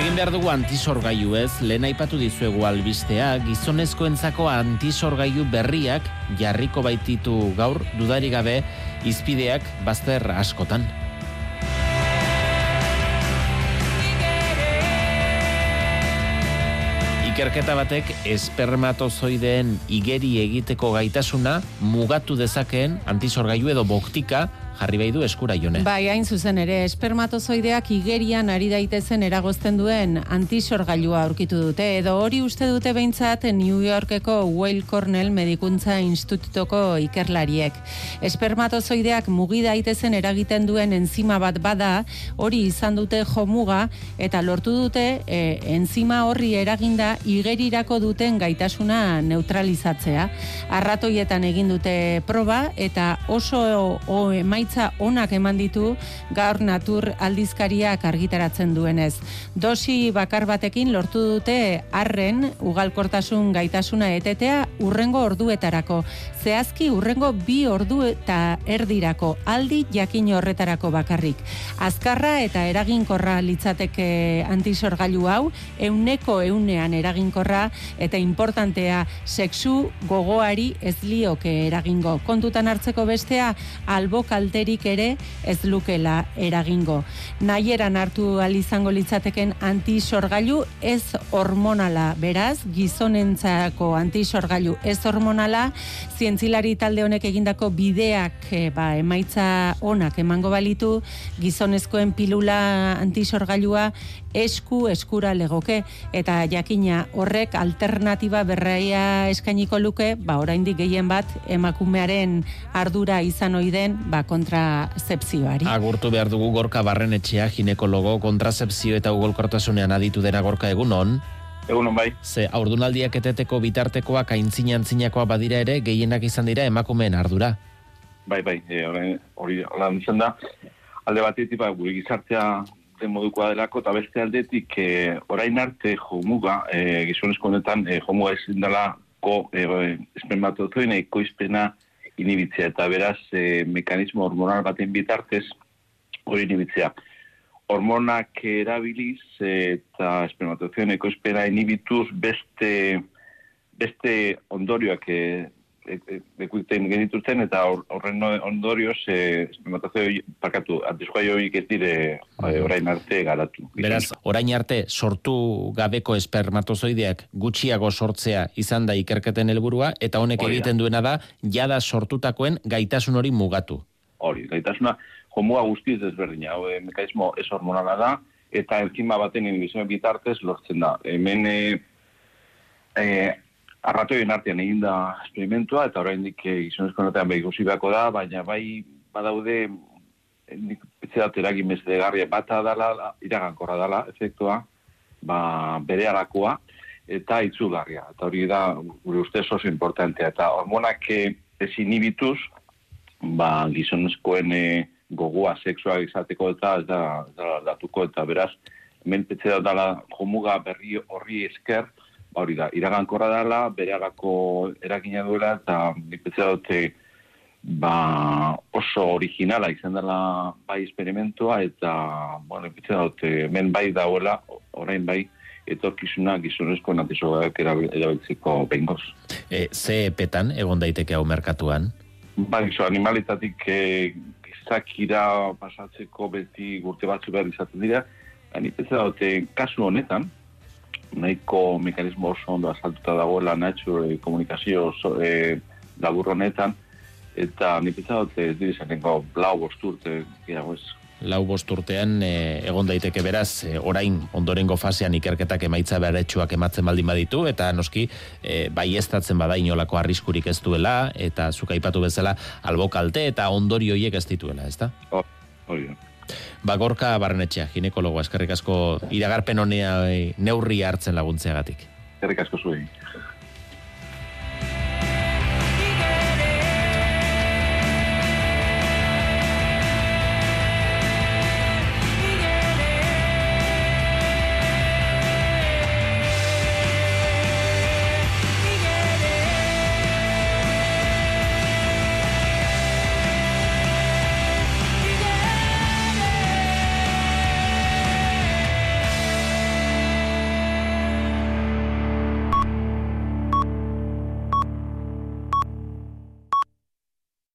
egin behar dugu antisorgailu ez, lehen aipatu dizuegu albistea, gizonezkoentzako antisorgailu berriak jarriko baititu gaur, dudari gabe, izpideak bazter askotan. Ikerketa batek espermatozoideen igeri egiteko gaitasuna mugatu dezakeen antisorgailu edo boktika jarri behi du eskura jone. Bai, hain zuzen ere, espermatozoideak igerian ari daitezen eragozten duen antisorgailua aurkitu dute, edo hori uste dute behintzat New Yorkeko Weill Cornell Medikuntza Institutoko ikerlariek. Espermatozoideak mugi daitezen eragiten duen enzima bat bada, hori izan dute jomuga, eta lortu dute e, enzima horri eraginda igerirako duten gaitasuna neutralizatzea. Arratoietan egin dute proba, eta oso o, emaitza onak eman ditu gaur natur aldizkariak argitaratzen duenez. Dosi bakar batekin lortu dute arren ugalkortasun gaitasuna etetea urrengo orduetarako. Zehazki urrengo bi ordu eta erdirako aldi jakin horretarako bakarrik. Azkarra eta eraginkorra litzateke antisorgailu hau, euneko eunean eraginkorra eta importantea sexu gogoari ez lioke eragingo. Kontutan hartzeko bestea, albo kalterik ere ez lukela eragingo. Nahieran hartu izango litzateken antisorgailu ez hormonala, beraz, gizonentzako antisorgailu ez hormonala, zientzilari talde honek egindako bideak e, ba, emaitza onak emango balitu, gizonezkoen pilula antisorgailua esku eskura legoke eta jakina horrek alternatiba berraia eskainiko luke, ba oraindik gehien bat emakumearen ardura izan ohi den ba kontrasepzioari. Agurtu behar dugu gorka barrenetxea ginekologo kontrasepzio eta ugolkortasunean aditu dena gorka egunon. Egunon bai. Ze aurdunaldiak eteteko bitartekoak aintzina antzinakoa badira ere gehienak izan dira emakumeen ardura. Bai, bai, e, hori lan izan da. Alde batetik, ba, gure gizartea den modukoa delako, eta beste aldetik, e, orain arte jomuga, e, gizonezko honetan, e, jomuga ezin dela ko, e, espermatozoina ikoizpena inibitzea, eta beraz, e, mekanismo hormonal baten bitartez, hori inibitzea. Hormonak erabiliz eta espermatozoina ikoizpena inibituz beste, beste ondorioak e, ekuiten genituzten eta horren ondorioz eh, espermatazio parkatu antizkoa joik ez dire eh, orain arte garatu. Beraz, orain arte sortu gabeko espermatozoideak gutxiago sortzea izan da ikerketen helburua eta honek egiten duena da jada sortutakoen gaitasun hori mugatu. Hori, gaitasuna jomua guztiz desberdina, hau mekanismo ez hormonala da eta enzima baten inibizioen bitartez lortzen da. Hemen e, arratoien artean egin da esperimentua, eta oraindik eh, gizonezko notean behi beharko da, baina bai badaude nik da eragin mezedegarria bata dala, iragankorra dala, efektua, ba, bere arakoa, eta itzugarria. Eta hori da, gure ustez oso importantea. Eta hormonak eh, ez inibituz, ba, gizonezkoen eh, gogoa seksua izateko eta ez da, datuko, eta beraz, hemen da dala jomuga berri horri esker, hori da, iragankorra dela, bere eragina duela, eta nipetze dute ba, oso originala izan dela bai esperimentua, eta bueno, nipetze dute men bai dauela, orain bai, etorkizuna gizonezko natizoak erabiltzeko behingoz. E, ze petan egon daiteke hau merkatuan? Bai, zo, animalitatik e, gizakira pasatzeko beti gurte batzu behar izaten dira, nipetze dute kasu honetan, nahiko mekanismo oso ondo asaltuta dagoela nature komunikazio oso, e, honetan, eta nipitza dut ez dira zenengo blau bosturte, girago ez. Lau bosturtean e, egon daiteke beraz, e, orain ondorengo fasean ikerketak emaitza beretsuak ematzen baldin baditu, eta noski e, bai ez bada inolako arriskurik ez duela, eta zuka ipatu bezala albokalte eta ondorioiek ez dituela, ez da? Hori, Bagorka barrenetxea, ginekologo, eskerrik asko iragarpen honea neurri hartzen laguntzeagatik. Eskerrik asko zuen.